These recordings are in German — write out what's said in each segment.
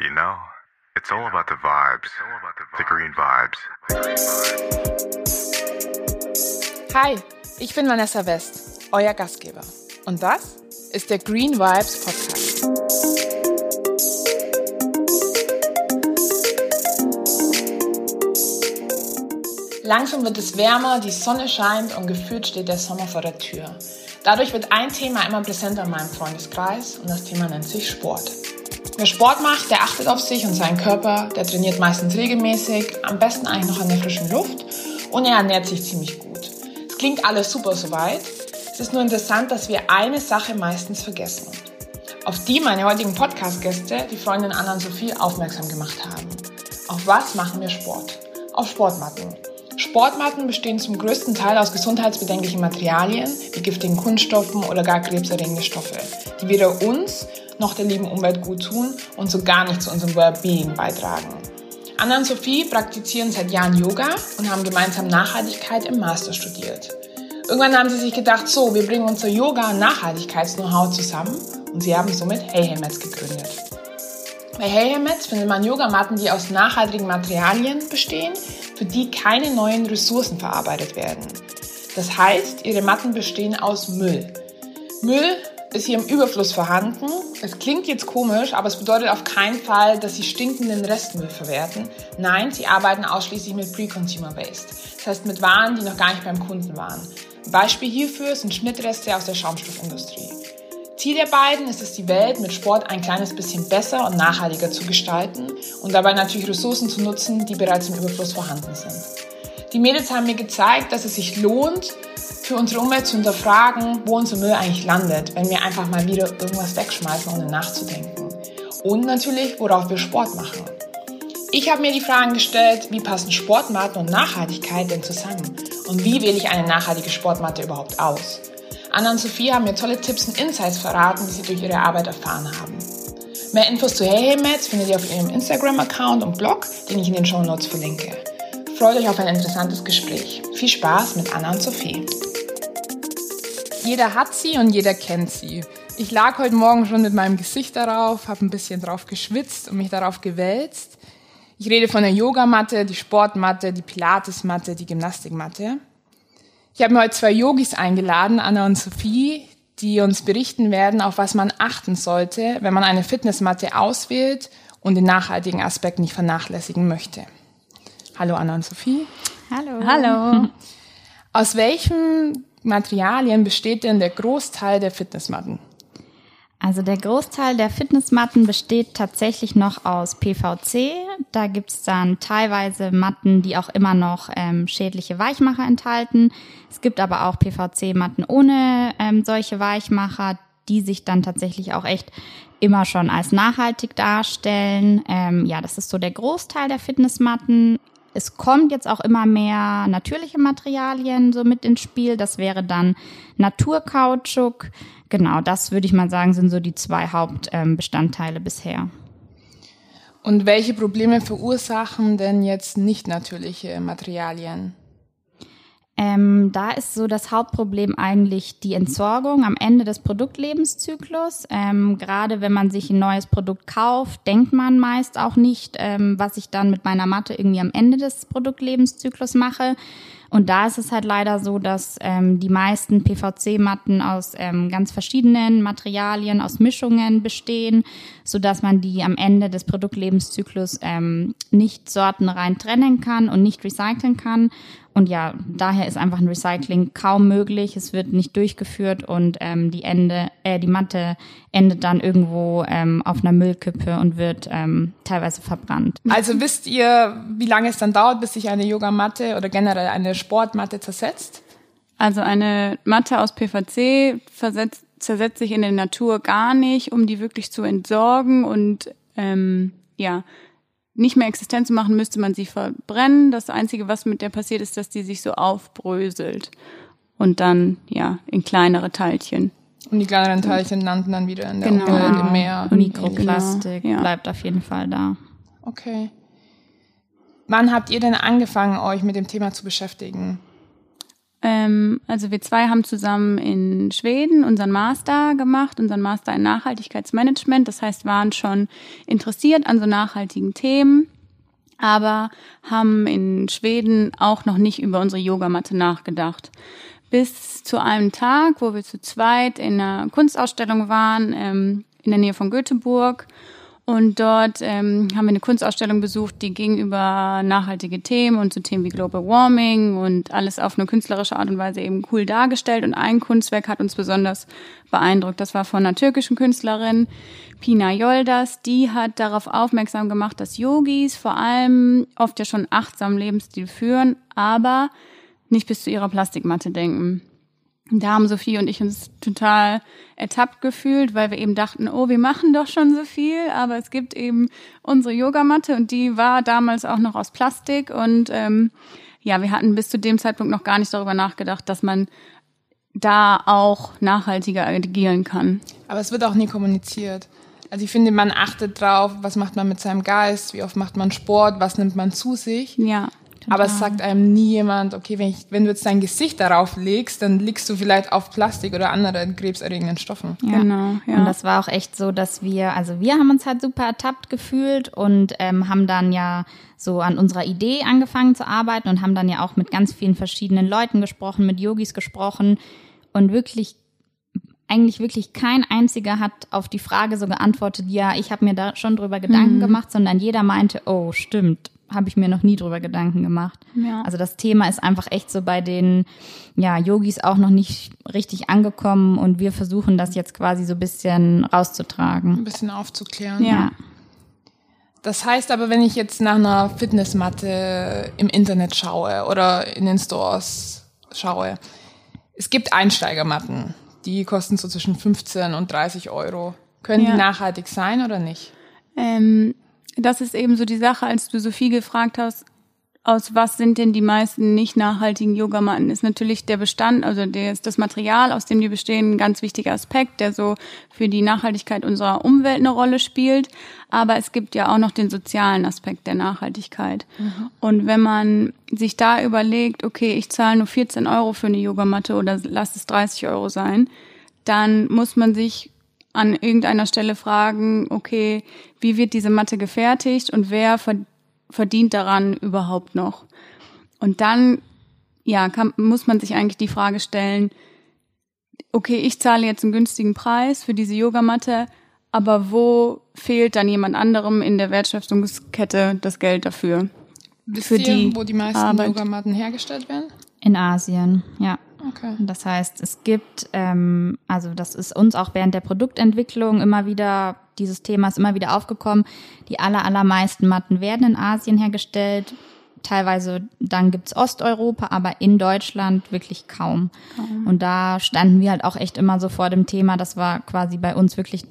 You know, it's all about the vibes, the green vibes. Hi, ich bin Vanessa West, euer Gastgeber. Und das ist der Green Vibes Podcast. Langsam wird es wärmer, die Sonne scheint und gefühlt steht der Sommer vor der Tür. Dadurch wird ein Thema immer präsenter in meinem Freundeskreis und das Thema nennt sich Sport. Wer Sport macht, der achtet auf sich und seinen Körper, der trainiert meistens regelmäßig, am besten eigentlich noch an der frischen Luft und er ernährt sich ziemlich gut. Es klingt alles super soweit. Es ist nur interessant, dass wir eine Sache meistens vergessen. Auf die meine heutigen Podcast-Gäste, die Freundin Anna und Sophie, aufmerksam gemacht haben. Auf was machen wir Sport? Auf Sportmatten. Sportmatten bestehen zum größten Teil aus gesundheitsbedenklichen Materialien wie giftigen Kunststoffen oder gar krebserregende Stoffe, die weder uns noch der lieben Umwelt gut tun und so gar nicht zu unserem Wellbeing beitragen. Anna und Sophie praktizieren seit Jahren Yoga und haben gemeinsam Nachhaltigkeit im Master studiert. Irgendwann haben sie sich gedacht, so, wir bringen unser Yoga- und Nachhaltigkeits-Know-how zusammen und sie haben somit Hey Hey Mets gegründet. Bei Hey Hey Mets findet man Yogamatten, die aus nachhaltigen Materialien bestehen, für die keine neuen Ressourcen verarbeitet werden. Das heißt, ihre Matten bestehen aus Müll. Müll ist hier im Überfluss vorhanden. Es klingt jetzt komisch, aber es bedeutet auf keinen Fall, dass sie stinkenden Restmüll verwerten. Nein, sie arbeiten ausschließlich mit Pre-Consumer Waste. Das heißt mit Waren, die noch gar nicht beim Kunden waren. Beispiel hierfür sind Schnittreste aus der Schaumstoffindustrie. Ziel der beiden ist es, die Welt mit Sport ein kleines bisschen besser und nachhaltiger zu gestalten und dabei natürlich Ressourcen zu nutzen, die bereits im Überfluss vorhanden sind. Die Mädels haben mir gezeigt, dass es sich lohnt, für unsere Umwelt zu hinterfragen, wo unser Müll eigentlich landet, wenn wir einfach mal wieder irgendwas wegschmeißen, ohne nachzudenken. Und natürlich, worauf wir Sport machen. Ich habe mir die Fragen gestellt, wie passen Sportmatten und Nachhaltigkeit denn zusammen? Und wie wähle ich eine nachhaltige Sportmatte überhaupt aus? Anna und Sophie haben mir tolle Tipps und Insights verraten, die sie durch ihre Arbeit erfahren haben. Mehr Infos zu Hey Hey Mats findet ihr auf ihrem Instagram-Account und Blog, den ich in den Show Notes verlinke. Freut euch auf ein interessantes Gespräch. Viel Spaß mit Anna und Sophie. Jeder hat sie und jeder kennt sie. Ich lag heute Morgen schon mit meinem Gesicht darauf, habe ein bisschen drauf geschwitzt und mich darauf gewälzt. Ich rede von der Yogamatte, die Sportmatte, die Pilatesmatte, die Gymnastikmatte. Ich habe mir heute zwei Yogis eingeladen, Anna und Sophie, die uns berichten werden, auf was man achten sollte, wenn man eine Fitnessmatte auswählt und den nachhaltigen Aspekt nicht vernachlässigen möchte. Hallo Anna und Sophie. Hallo. Hallo. Aus welchem Materialien besteht denn der Großteil der Fitnessmatten? Also der Großteil der Fitnessmatten besteht tatsächlich noch aus PVC. Da gibt's dann teilweise Matten, die auch immer noch ähm, schädliche Weichmacher enthalten. Es gibt aber auch PVC-Matten ohne ähm, solche Weichmacher, die sich dann tatsächlich auch echt immer schon als nachhaltig darstellen. Ähm, ja, das ist so der Großteil der Fitnessmatten. Es kommt jetzt auch immer mehr natürliche Materialien so mit ins Spiel. Das wäre dann Naturkautschuk. Genau, das würde ich mal sagen, sind so die zwei Hauptbestandteile bisher. Und welche Probleme verursachen denn jetzt nicht natürliche Materialien? Ähm, da ist so das Hauptproblem eigentlich die Entsorgung am Ende des Produktlebenszyklus. Ähm, gerade wenn man sich ein neues Produkt kauft, denkt man meist auch nicht, ähm, was ich dann mit meiner Matte irgendwie am Ende des Produktlebenszyklus mache. Und da ist es halt leider so, dass ähm, die meisten PVC-Matten aus ähm, ganz verschiedenen Materialien, aus Mischungen bestehen, so dass man die am Ende des Produktlebenszyklus ähm, nicht sortenrein trennen kann und nicht recyceln kann. Und ja, daher ist einfach ein Recycling kaum möglich. Es wird nicht durchgeführt und ähm, die Ende, äh, die Matte endet dann irgendwo ähm, auf einer Müllkippe und wird ähm, teilweise verbrannt. Also wisst ihr, wie lange es dann dauert, bis sich eine Yogamatte oder generell eine Sportmatte zersetzt? Also eine Matte aus PVC versetzt, zersetzt sich in der Natur gar nicht, um die wirklich zu entsorgen und ähm, ja, nicht mehr existent zu machen, müsste man sie verbrennen. Das Einzige, was mit der passiert, ist, dass die sich so aufbröselt und dann ja in kleinere Teilchen. Und die kleineren Teilchen landen dann wieder in der genau. Umwelt, im Meer. Mikroplastik genau. bleibt auf jeden Fall da. Okay. Wann habt ihr denn angefangen, euch mit dem Thema zu beschäftigen? Ähm, also wir zwei haben zusammen in Schweden unseren Master gemacht, unseren Master in Nachhaltigkeitsmanagement. Das heißt, waren schon interessiert an so nachhaltigen Themen, aber haben in Schweden auch noch nicht über unsere Yogamatte nachgedacht. Bis zu einem Tag, wo wir zu zweit in einer Kunstausstellung waren, ähm, in der Nähe von Göteborg und dort ähm, haben wir eine Kunstausstellung besucht, die ging über nachhaltige Themen und so Themen wie Global Warming und alles auf eine künstlerische Art und Weise eben cool dargestellt. Und ein Kunstwerk hat uns besonders beeindruckt. Das war von einer türkischen Künstlerin, Pina Yoldas. Die hat darauf aufmerksam gemacht, dass Yogis vor allem oft ja schon achtsamen Lebensstil führen, aber nicht bis zu ihrer Plastikmatte denken. Da haben Sophie und ich uns total ertappt gefühlt, weil wir eben dachten, oh, wir machen doch schon so viel, aber es gibt eben unsere Yogamatte und die war damals auch noch aus Plastik und ähm, ja, wir hatten bis zu dem Zeitpunkt noch gar nicht darüber nachgedacht, dass man da auch nachhaltiger agieren kann. Aber es wird auch nie kommuniziert. Also ich finde, man achtet drauf, was macht man mit seinem Geist, wie oft macht man Sport, was nimmt man zu sich. Ja. Aber es sagt einem nie jemand, okay, wenn, ich, wenn du jetzt dein Gesicht darauf legst, dann liegst du vielleicht auf Plastik oder anderen krebserregenden Stoffen. Ja. Genau, ja. Und das war auch echt so, dass wir, also wir haben uns halt super ertappt gefühlt und ähm, haben dann ja so an unserer Idee angefangen zu arbeiten und haben dann ja auch mit ganz vielen verschiedenen Leuten gesprochen, mit Yogis gesprochen und wirklich eigentlich wirklich kein einziger hat auf die Frage so geantwortet, ja, ich habe mir da schon drüber Gedanken mhm. gemacht, sondern jeder meinte, oh, stimmt, habe ich mir noch nie drüber Gedanken gemacht. Ja. Also das Thema ist einfach echt so bei den ja, Yogis auch noch nicht richtig angekommen und wir versuchen das jetzt quasi so ein bisschen rauszutragen. Ein bisschen aufzuklären. Ja. Das heißt aber, wenn ich jetzt nach einer Fitnessmatte im Internet schaue oder in den Stores schaue, es gibt Einsteigermatten, die kosten so zwischen 15 und 30 Euro. Können ja. die nachhaltig sein oder nicht? Ähm, das ist eben so die Sache, als du Sophie gefragt hast, aus was sind denn die meisten nicht nachhaltigen Yogamatten, ist natürlich der Bestand, also der ist das Material, aus dem die bestehen, ein ganz wichtiger Aspekt, der so für die Nachhaltigkeit unserer Umwelt eine Rolle spielt. Aber es gibt ja auch noch den sozialen Aspekt der Nachhaltigkeit. Mhm. Und wenn man sich da überlegt, okay, ich zahle nur 14 Euro für eine Yogamatte oder lass es 30 Euro sein, dann muss man sich an irgendeiner Stelle fragen, okay, wie wird diese Matte gefertigt und wer verdient daran überhaupt noch? Und dann, ja, kann, muss man sich eigentlich die Frage stellen, okay, ich zahle jetzt einen günstigen Preis für diese Yogamatte, aber wo fehlt dann jemand anderem in der Wertschöpfungskette das Geld dafür? Wisst für ihr, die wo die meisten Arbeit? Yogamatten hergestellt werden? In Asien, ja. Okay. Das heißt, es gibt, ähm, also das ist uns auch während der Produktentwicklung immer wieder, dieses Thema ist immer wieder aufgekommen. Die aller, allermeisten Matten werden in Asien hergestellt. Teilweise dann gibt's Osteuropa, aber in Deutschland wirklich kaum. kaum. Und da standen wir halt auch echt immer so vor dem Thema. Das war quasi bei uns wirklich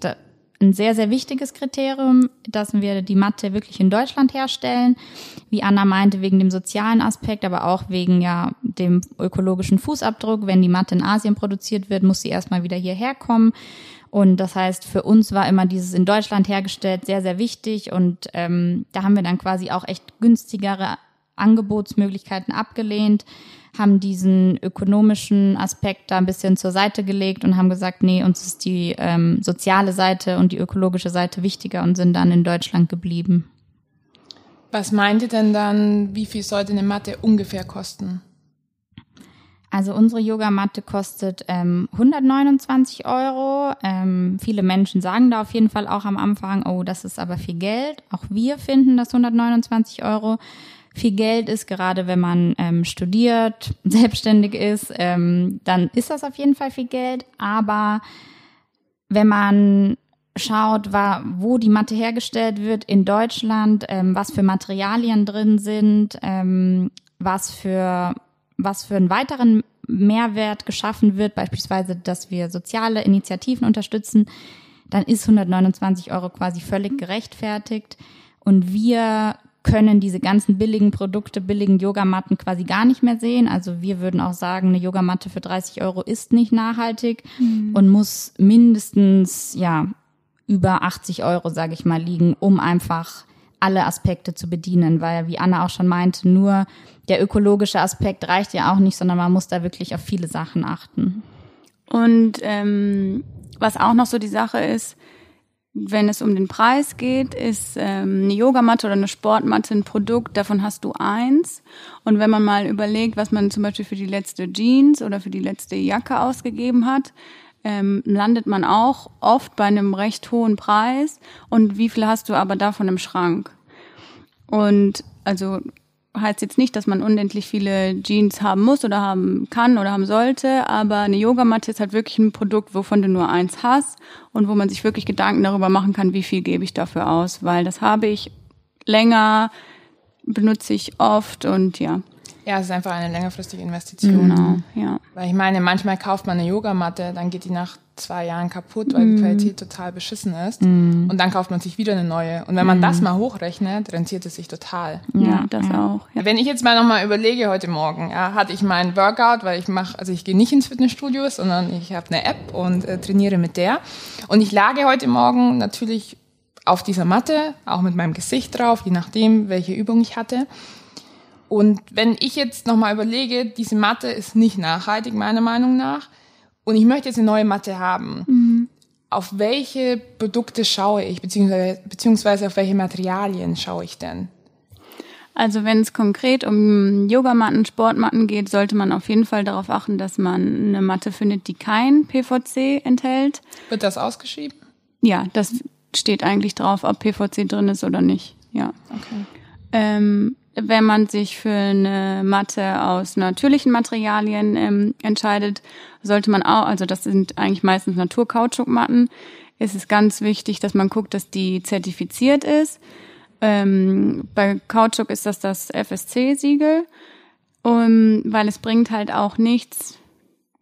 ein sehr, sehr wichtiges Kriterium, dass wir die Matte wirklich in Deutschland herstellen. Wie Anna meinte, wegen dem sozialen Aspekt, aber auch wegen ja dem ökologischen Fußabdruck. Wenn die Matte in Asien produziert wird, muss sie erstmal wieder hierher kommen. Und das heißt, für uns war immer dieses in Deutschland hergestellt sehr, sehr wichtig. Und ähm, da haben wir dann quasi auch echt günstigere Angebotsmöglichkeiten abgelehnt haben diesen ökonomischen Aspekt da ein bisschen zur Seite gelegt und haben gesagt, nee, uns ist die ähm, soziale Seite und die ökologische Seite wichtiger und sind dann in Deutschland geblieben. Was meint ihr denn dann, wie viel sollte eine Matte ungefähr kosten? Also unsere Yogamatte kostet ähm, 129 Euro. Ähm, viele Menschen sagen da auf jeden Fall auch am Anfang, oh, das ist aber viel Geld. Auch wir finden das 129 Euro viel Geld ist, gerade wenn man ähm, studiert, selbstständig ist, ähm, dann ist das auf jeden Fall viel Geld. Aber wenn man schaut, wo die Matte hergestellt wird in Deutschland, ähm, was für Materialien drin sind, ähm, was für was für einen weiteren Mehrwert geschaffen wird, beispielsweise, dass wir soziale Initiativen unterstützen, dann ist 129 Euro quasi völlig gerechtfertigt. Und wir können diese ganzen billigen Produkte, billigen Yogamatten quasi gar nicht mehr sehen. Also wir würden auch sagen, eine Yogamatte für 30 Euro ist nicht nachhaltig mhm. und muss mindestens, ja, über 80 Euro, sage ich mal, liegen, um einfach alle Aspekte zu bedienen, weil wie Anna auch schon meinte, nur der ökologische Aspekt reicht ja auch nicht, sondern man muss da wirklich auf viele Sachen achten. Und ähm, was auch noch so die Sache ist, wenn es um den Preis geht, ist ähm, eine Yogamatte oder eine Sportmatte ein Produkt, davon hast du eins. Und wenn man mal überlegt, was man zum Beispiel für die letzte Jeans oder für die letzte Jacke ausgegeben hat, ähm, landet man auch oft bei einem recht hohen Preis. Und wie viel hast du aber davon im Schrank? Und also heißt jetzt nicht, dass man unendlich viele Jeans haben muss oder haben kann oder haben sollte, aber eine Yogamatte ist halt wirklich ein Produkt, wovon du nur eins hast und wo man sich wirklich Gedanken darüber machen kann, wie viel gebe ich dafür aus, weil das habe ich länger, benutze ich oft und ja. Ja, es ist einfach eine längerfristige Investition. Genau, ja. Weil ich meine, manchmal kauft man eine Yogamatte, dann geht die nach zwei Jahren kaputt, weil die Qualität total beschissen ist. Und dann kauft man sich wieder eine neue. Und wenn man das mal hochrechnet, rentiert es sich total. Ja, das auch. Ja. Wenn ich jetzt mal nochmal überlege, heute Morgen, ja, hatte ich meinen Workout, weil ich mache, also ich gehe nicht ins Fitnessstudio, sondern ich habe eine App und äh, trainiere mit der. Und ich lage heute Morgen natürlich auf dieser Matte, auch mit meinem Gesicht drauf, je nachdem, welche Übung ich hatte. Und wenn ich jetzt nochmal überlege, diese Matte ist nicht nachhaltig, meiner Meinung nach, und ich möchte jetzt eine neue Matte haben, auf welche Produkte schaue ich, beziehungsweise, beziehungsweise auf welche Materialien schaue ich denn? Also wenn es konkret um Yogamatten, Sportmatten geht, sollte man auf jeden Fall darauf achten, dass man eine Matte findet, die kein PVC enthält. Wird das ausgeschrieben? Ja, das steht eigentlich drauf, ob PVC drin ist oder nicht. Ja. Okay. Ähm, wenn man sich für eine Matte aus natürlichen Materialien ähm, entscheidet, sollte man auch, also das sind eigentlich meistens Naturkautschukmatten, ist es ganz wichtig, dass man guckt, dass die zertifiziert ist. Ähm, bei Kautschuk ist das das FSC-Siegel, um, weil es bringt halt auch nichts,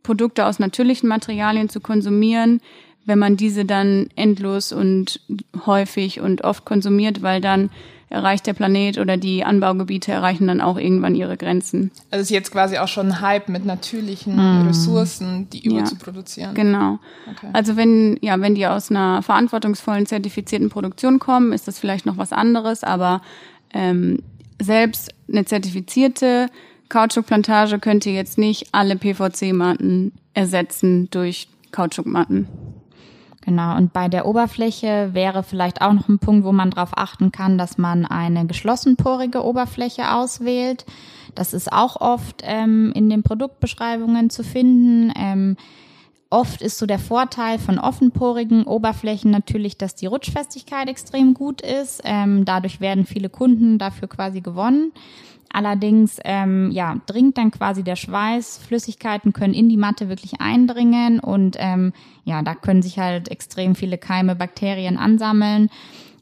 Produkte aus natürlichen Materialien zu konsumieren, wenn man diese dann endlos und häufig und oft konsumiert, weil dann erreicht der Planet oder die Anbaugebiete erreichen dann auch irgendwann ihre Grenzen. Also ist jetzt quasi auch schon ein Hype mit natürlichen Ressourcen, die überzuproduzieren. Genau. Okay. Also wenn, ja, wenn die aus einer verantwortungsvollen, zertifizierten Produktion kommen, ist das vielleicht noch was anderes, aber ähm, selbst eine zertifizierte Kautschukplantage könnte jetzt nicht alle PVC-Matten ersetzen durch Kautschukmatten. Genau, und bei der Oberfläche wäre vielleicht auch noch ein Punkt, wo man darauf achten kann, dass man eine geschlossenporige Oberfläche auswählt. Das ist auch oft ähm, in den Produktbeschreibungen zu finden. Ähm, oft ist so der Vorteil von offenporigen Oberflächen natürlich, dass die Rutschfestigkeit extrem gut ist. Ähm, dadurch werden viele Kunden dafür quasi gewonnen. Allerdings ähm, ja, dringt dann quasi der Schweiß, Flüssigkeiten können in die Matte wirklich eindringen und ähm, ja, da können sich halt extrem viele Keime, Bakterien ansammeln,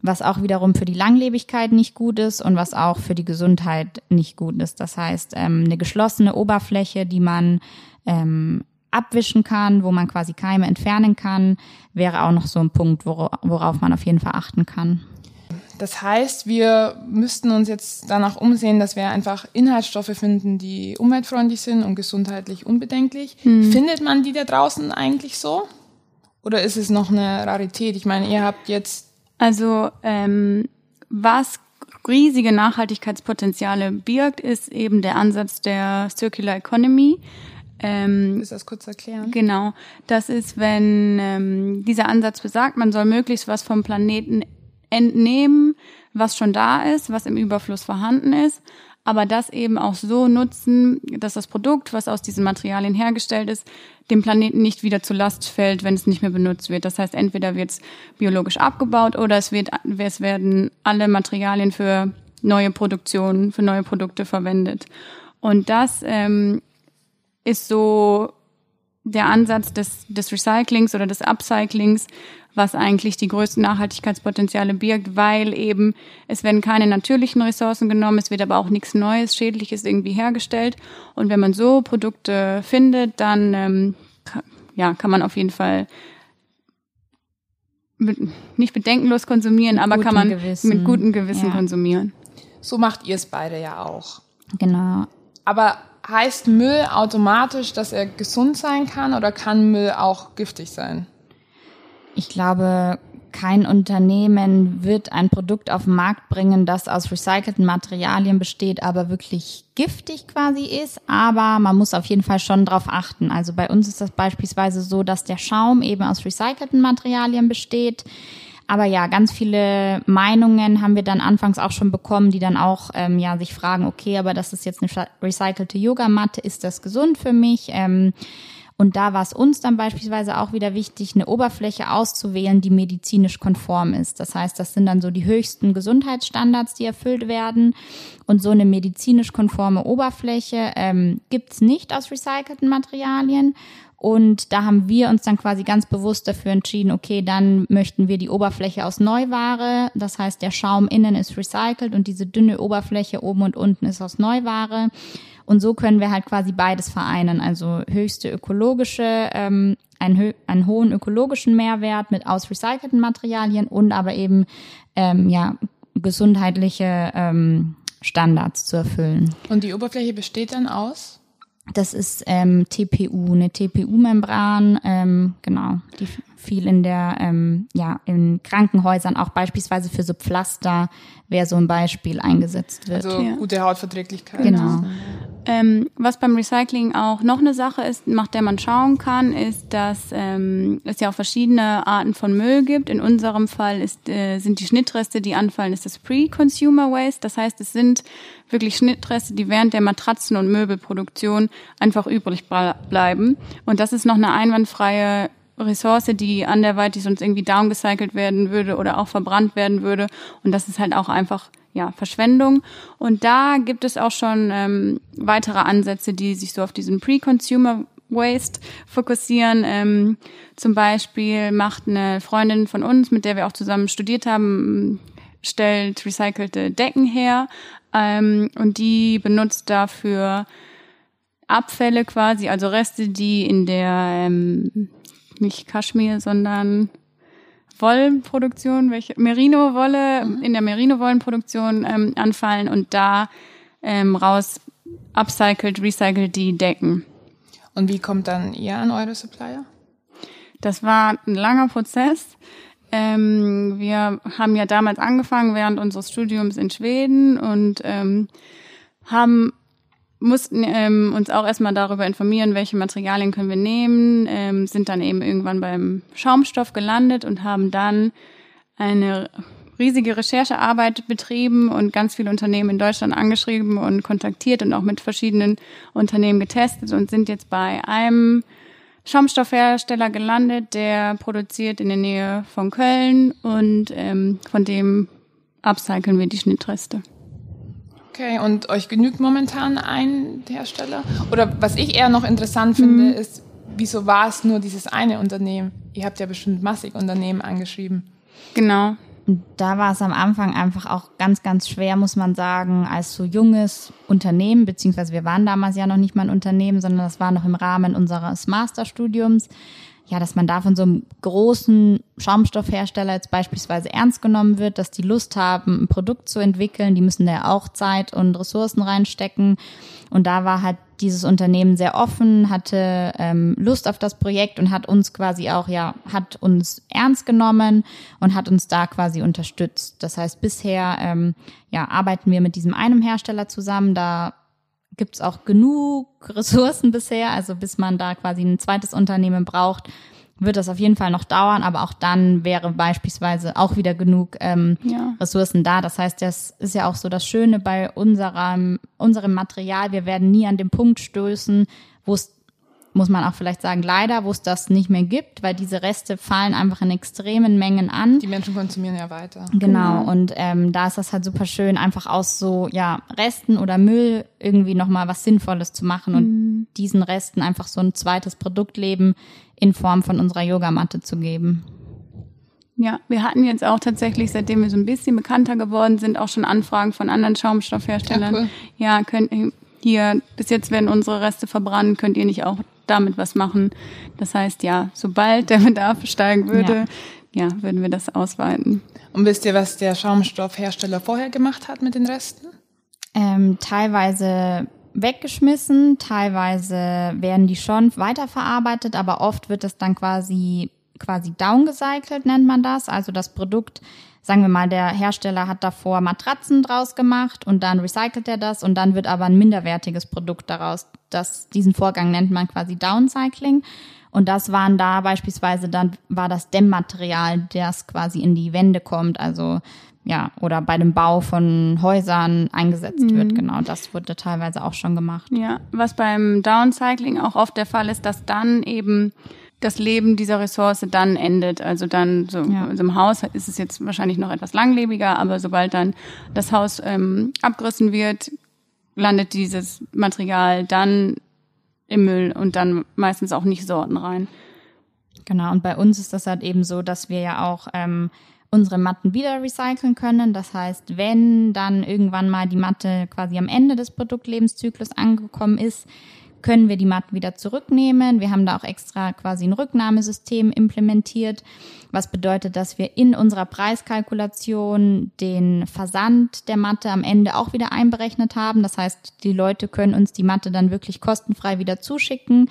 was auch wiederum für die Langlebigkeit nicht gut ist und was auch für die Gesundheit nicht gut ist. Das heißt, ähm, eine geschlossene Oberfläche, die man ähm, abwischen kann, wo man quasi Keime entfernen kann, wäre auch noch so ein Punkt, wora- worauf man auf jeden Fall achten kann. Das heißt, wir müssten uns jetzt danach umsehen, dass wir einfach Inhaltsstoffe finden, die umweltfreundlich sind und gesundheitlich unbedenklich. Findet man die da draußen eigentlich so? Oder ist es noch eine Rarität? Ich meine, ihr habt jetzt, Also ähm, was riesige Nachhaltigkeitspotenziale birgt, ist eben der Ansatz der Circular Economy. Ähm, ist das kurz erklären? Genau, das ist, wenn ähm, dieser Ansatz besagt, man soll möglichst was vom Planeten entnehmen, was schon da ist, was im Überfluss vorhanden ist, aber das eben auch so nutzen, dass das Produkt, was aus diesen Materialien hergestellt ist, dem Planeten nicht wieder zur Last fällt, wenn es nicht mehr benutzt wird. Das heißt, entweder wird es biologisch abgebaut oder es, wird, es werden alle Materialien für neue Produktionen, für neue Produkte verwendet. Und das ähm, ist so der Ansatz des, des Recyclings oder des Upcyclings, was eigentlich die größten Nachhaltigkeitspotenziale birgt, weil eben es werden keine natürlichen Ressourcen genommen, es wird aber auch nichts Neues, Schädliches irgendwie hergestellt. Und wenn man so Produkte findet, dann ähm, ja, kann man auf jeden Fall mit, nicht bedenkenlos konsumieren, aber kann man Gewissen. mit gutem Gewissen Ja. konsumieren. So macht ihr es beide ja auch. Genau. Aber heißt Müll automatisch, dass er gesund sein kann oder kann Müll auch giftig sein? Ich glaube, kein Unternehmen wird ein Produkt auf den Markt bringen, das aus recycelten Materialien besteht, aber wirklich giftig quasi ist. Aber man muss auf jeden Fall schon darauf achten. Also bei uns ist das beispielsweise so, dass der Schaum eben aus recycelten Materialien besteht. Aber ja, ganz viele Meinungen haben wir dann anfangs auch schon bekommen, die dann auch ähm, ja sich fragen, okay, aber das ist jetzt eine recycelte Yogamatte, ist das gesund für mich? Ähm, und da war es uns dann beispielsweise auch wieder wichtig, eine Oberfläche auszuwählen, die medizinisch konform ist. Das heißt, das sind dann so die höchsten Gesundheitsstandards, die erfüllt werden. Und so eine medizinisch konforme Oberfläche ähm, gibt's nicht aus recycelten Materialien. Und da haben wir uns dann quasi ganz bewusst dafür entschieden, okay, dann möchten wir die Oberfläche aus Neuware. Das heißt, der Schaum innen ist recycelt und diese dünne Oberfläche oben und unten ist aus Neuware. Und so können wir halt quasi beides vereinen. Also höchste ökologische, ähm, einen, einen hohen ökologischen Mehrwert mit aus recycelten Materialien und aber eben ähm, ja gesundheitliche ähm, Standards zu erfüllen. Und die Oberfläche besteht dann aus? Das ist ähm, TPU, eine TPU-Membran, ähm, genau, die viel in der, ähm, ja, in Krankenhäusern auch beispielsweise für so Pflaster wäre so ein Beispiel eingesetzt wird. Also ja. gute Hautverträglichkeit. Genau. Ähm, was beim Recycling auch noch eine Sache ist, nach der man schauen kann, ist, dass ähm, es ja auch verschiedene Arten von Müll gibt. In unserem Fall ist, äh, sind die Schnittreste, die anfallen, ist das Pre-Consumer Waste. Das heißt, es sind wirklich Schnittreste, die während der Matratzen- und Möbelproduktion einfach übrig bleiben. Und das ist noch eine einwandfreie Ressource, die anderweitig sonst irgendwie downgecycelt werden würde oder auch verbrannt werden würde. Und das ist halt auch einfach ja, Verschwendung. Und da gibt es auch schon ähm, weitere Ansätze, die sich so auf diesen Pre-Consumer Waste fokussieren. Ähm, zum Beispiel macht eine Freundin von uns, mit der wir auch zusammen studiert haben, stellt recycelte Decken her ähm, und die benutzt dafür Abfälle quasi, also Reste, die in der ähm, nicht Kaschmir, sondern Wollenproduktion, welche Merino-Wolle mhm. in der Merino-Wollenproduktion ähm, anfallen und da ähm, raus upcycled, recycelt die Decken. Und wie kommt dann ihr an eure Supplier? Das war ein langer Prozess. Ähm, wir haben ja damals angefangen während unseres Studiums in Schweden und ähm, haben mussten ähm, uns auch erstmal darüber informieren, welche Materialien können wir nehmen, ähm, sind dann eben irgendwann beim Schaumstoff gelandet und haben dann eine riesige Recherchearbeit betrieben und ganz viele Unternehmen in Deutschland angeschrieben und kontaktiert und auch mit verschiedenen Unternehmen getestet und sind jetzt bei einem Schaumstoffhersteller gelandet, der produziert in der Nähe von Köln und ähm, von dem upcyclen wir die Schnittreste. Okay, und euch genügt momentan ein Hersteller? Oder was ich eher noch interessant finde, mhm. ist, wieso war es nur dieses eine Unternehmen? Ihr habt ja bestimmt massig Unternehmen angeschrieben. Genau. Und da war es am Anfang einfach auch ganz, ganz schwer, muss man sagen, als so junges Unternehmen, beziehungsweise wir waren damals ja noch nicht mal ein Unternehmen, sondern das war noch im Rahmen unseres Masterstudiums ja, dass man da von so einem großen Schaumstoffhersteller jetzt beispielsweise ernst genommen wird, dass die Lust haben, ein Produkt zu entwickeln. Die müssen da ja auch Zeit und Ressourcen reinstecken. Und da war halt dieses Unternehmen sehr offen, hatte ähm, Lust auf das Projekt und hat uns quasi auch, ja, hat uns ernst genommen und hat uns da quasi unterstützt. Das heißt, bisher ähm, ja, arbeiten wir mit diesem einen Hersteller zusammen. Da gibt es auch genug Ressourcen bisher. Also bis man da quasi ein zweites Unternehmen braucht, wird das auf jeden Fall noch dauern. Aber auch dann wäre beispielsweise auch wieder genug ähm, ja. Ressourcen da. Das heißt, das ist ja auch so das Schöne bei unserem, unserem Material. Wir werden nie an den Punkt stößen, wo es muss man auch vielleicht sagen, leider, wo es das nicht mehr gibt, weil diese Reste fallen einfach in extremen Mengen an. Die Menschen konsumieren ja weiter. Genau, genau. und ähm, da ist das halt super schön, einfach aus so ja Resten oder Müll irgendwie nochmal was Sinnvolles zu machen und mhm. diesen Resten einfach so ein zweites Produktleben in Form von unserer Yogamatte zu geben. Ja, wir hatten jetzt auch tatsächlich, seitdem wir so ein bisschen bekannter geworden sind, auch schon Anfragen von anderen Schaumstoffherstellern. Ja, cool. ja könnt, hier, bis jetzt werden unsere Reste verbrannt, könnt ihr nicht auch damit was machen. Das heißt, ja, sobald der Bedarf steigen würde, ja. ja, würden wir das ausweiten. Und wisst ihr, was der Schaumstoffhersteller vorher gemacht hat mit den Resten? Ähm, teilweise weggeschmissen, teilweise werden die schon weiterverarbeitet, aber oft wird es dann quasi quasi downgecycelt, nennt man das. Also das Produkt, sagen wir mal, der Hersteller hat davor Matratzen draus gemacht und dann recycelt er das und dann wird aber ein minderwertiges Produkt daraus. Das, diesen Vorgang nennt man quasi Downcycling. Und das waren da beispielsweise dann, war das Dämmmaterial, das quasi in die Wände kommt, also ja, oder bei dem Bau von Häusern eingesetzt mhm. wird. Genau, das wurde teilweise auch schon gemacht. Ja, was beim Downcycling auch oft der Fall ist, dass dann eben das Leben dieser Ressource dann endet. Also dann so ja. also im Haus ist es jetzt wahrscheinlich noch etwas langlebiger, aber sobald dann das Haus ähm, abgerissen wird, landet dieses Material dann im Müll und dann meistens auch nicht Sorten rein. Genau, und bei uns ist das halt eben so, dass wir ja auch ähm, unsere Matten wieder recyceln können. Das heißt, wenn dann irgendwann mal die Matte quasi am Ende des Produktlebenszyklus angekommen ist, können wir die Matten wieder zurücknehmen. Wir haben da auch extra quasi ein Rücknahmesystem implementiert, was bedeutet, dass wir in unserer Preiskalkulation den Versand der Matte am Ende auch wieder einberechnet haben. Das heißt, die Leute können uns die Matte dann wirklich kostenfrei wieder zuschicken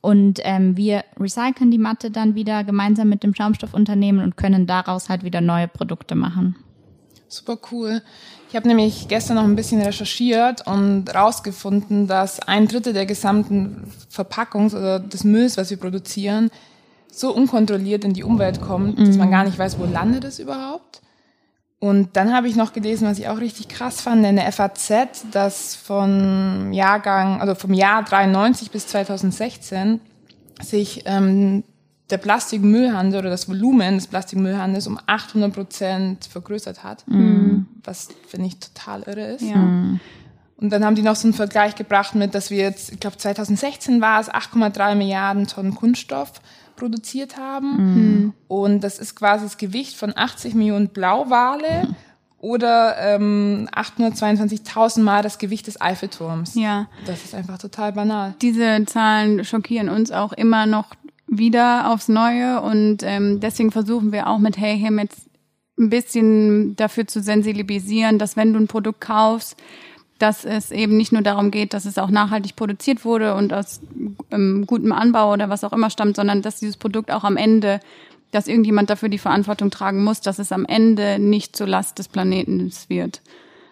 und ähm, wir recyceln die Matte dann wieder gemeinsam mit dem Schaumstoffunternehmen und können daraus halt wieder neue Produkte machen. Super cool. Ich habe nämlich gestern noch ein bisschen recherchiert und rausgefunden, dass ein Drittel der gesamten Verpackungs- oder des Mülls, was wir produzieren, so unkontrolliert in die Umwelt kommt, dass man mhm. gar nicht weiß, wo landet es überhaupt. Und dann habe ich noch gelesen, was ich auch richtig krass fand, in der FAZ, dass von Jahrgang, also vom Jahr 93 bis 2016 sich ähm, der Plastikmüllhandel oder das Volumen des Plastikmüllhandels um 800 Prozent vergrößert hat, mhm. was finde ich total irre ist. Ja. Mhm. Und dann haben die noch so einen Vergleich gebracht mit, dass wir jetzt, ich glaube 2016 war es 8,3 Milliarden Tonnen Kunststoff produziert haben. Mhm. Und das ist quasi das Gewicht von 80 Millionen Blauwale oder ähm, 822.000 Mal das Gewicht des Eiffelturms. Ja. Das ist einfach total banal. Diese Zahlen schockieren uns auch immer noch wieder aufs Neue und ähm, deswegen versuchen wir auch mit Hey Him jetzt ein bisschen dafür zu sensibilisieren, dass wenn du ein Produkt kaufst, dass es eben nicht nur darum geht, dass es auch nachhaltig produziert wurde und aus ähm, gutem Anbau oder was auch immer stammt, sondern dass dieses Produkt auch am Ende, dass irgendjemand dafür die Verantwortung tragen muss, dass es am Ende nicht zur Last des Planeten wird.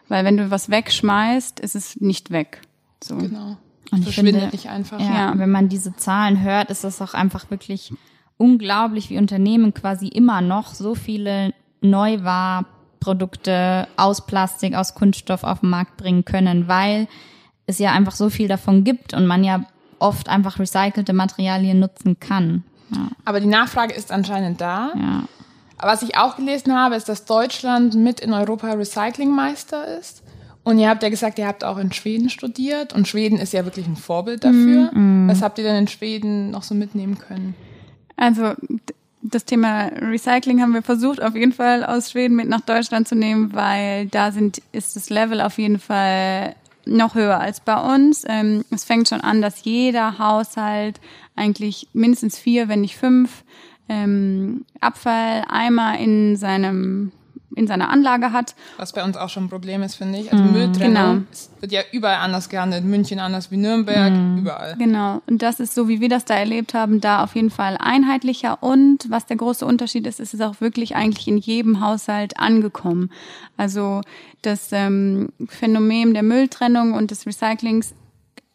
Weil wenn du was wegschmeißt, ist es nicht weg. So. Genau. Und ich verschwindet finde, nicht einfach. Ja, ja, wenn man diese Zahlen hört, ist das auch einfach wirklich unglaublich, wie Unternehmen quasi immer noch so viele Neuwahrprodukte aus Plastik, aus Kunststoff auf den Markt bringen können, weil es ja einfach so viel davon gibt und man ja oft einfach recycelte Materialien nutzen kann. Ja. Aber die Nachfrage ist anscheinend da. Ja. Aber was ich auch gelesen habe, ist, dass Deutschland mit in Europa Recyclingmeister ist. Und ihr habt ja gesagt, ihr habt auch in Schweden studiert und Schweden ist ja wirklich ein Vorbild dafür. Mm, mm. Was habt ihr denn in Schweden noch so mitnehmen können? Also das Thema Recycling haben wir versucht auf jeden Fall aus Schweden mit nach Deutschland zu nehmen, weil da sind ist das Level auf jeden Fall noch höher als bei uns. Ähm, es fängt schon an, dass jeder Haushalt eigentlich mindestens vier, wenn nicht fünf ähm, Abfalleimer in seinem in seiner Anlage hat. Was bei uns auch schon ein Problem ist, finde ich. Also mm, Mülltrennung genau. wird ja überall anders gehandelt. München anders wie Nürnberg, mm. überall. Genau. Und das ist so, wie wir das da erlebt haben, da auf jeden Fall einheitlicher. Und was der große Unterschied ist, ist es auch wirklich eigentlich in jedem Haushalt angekommen. Also das ähm, Phänomen der Mülltrennung und des Recyclings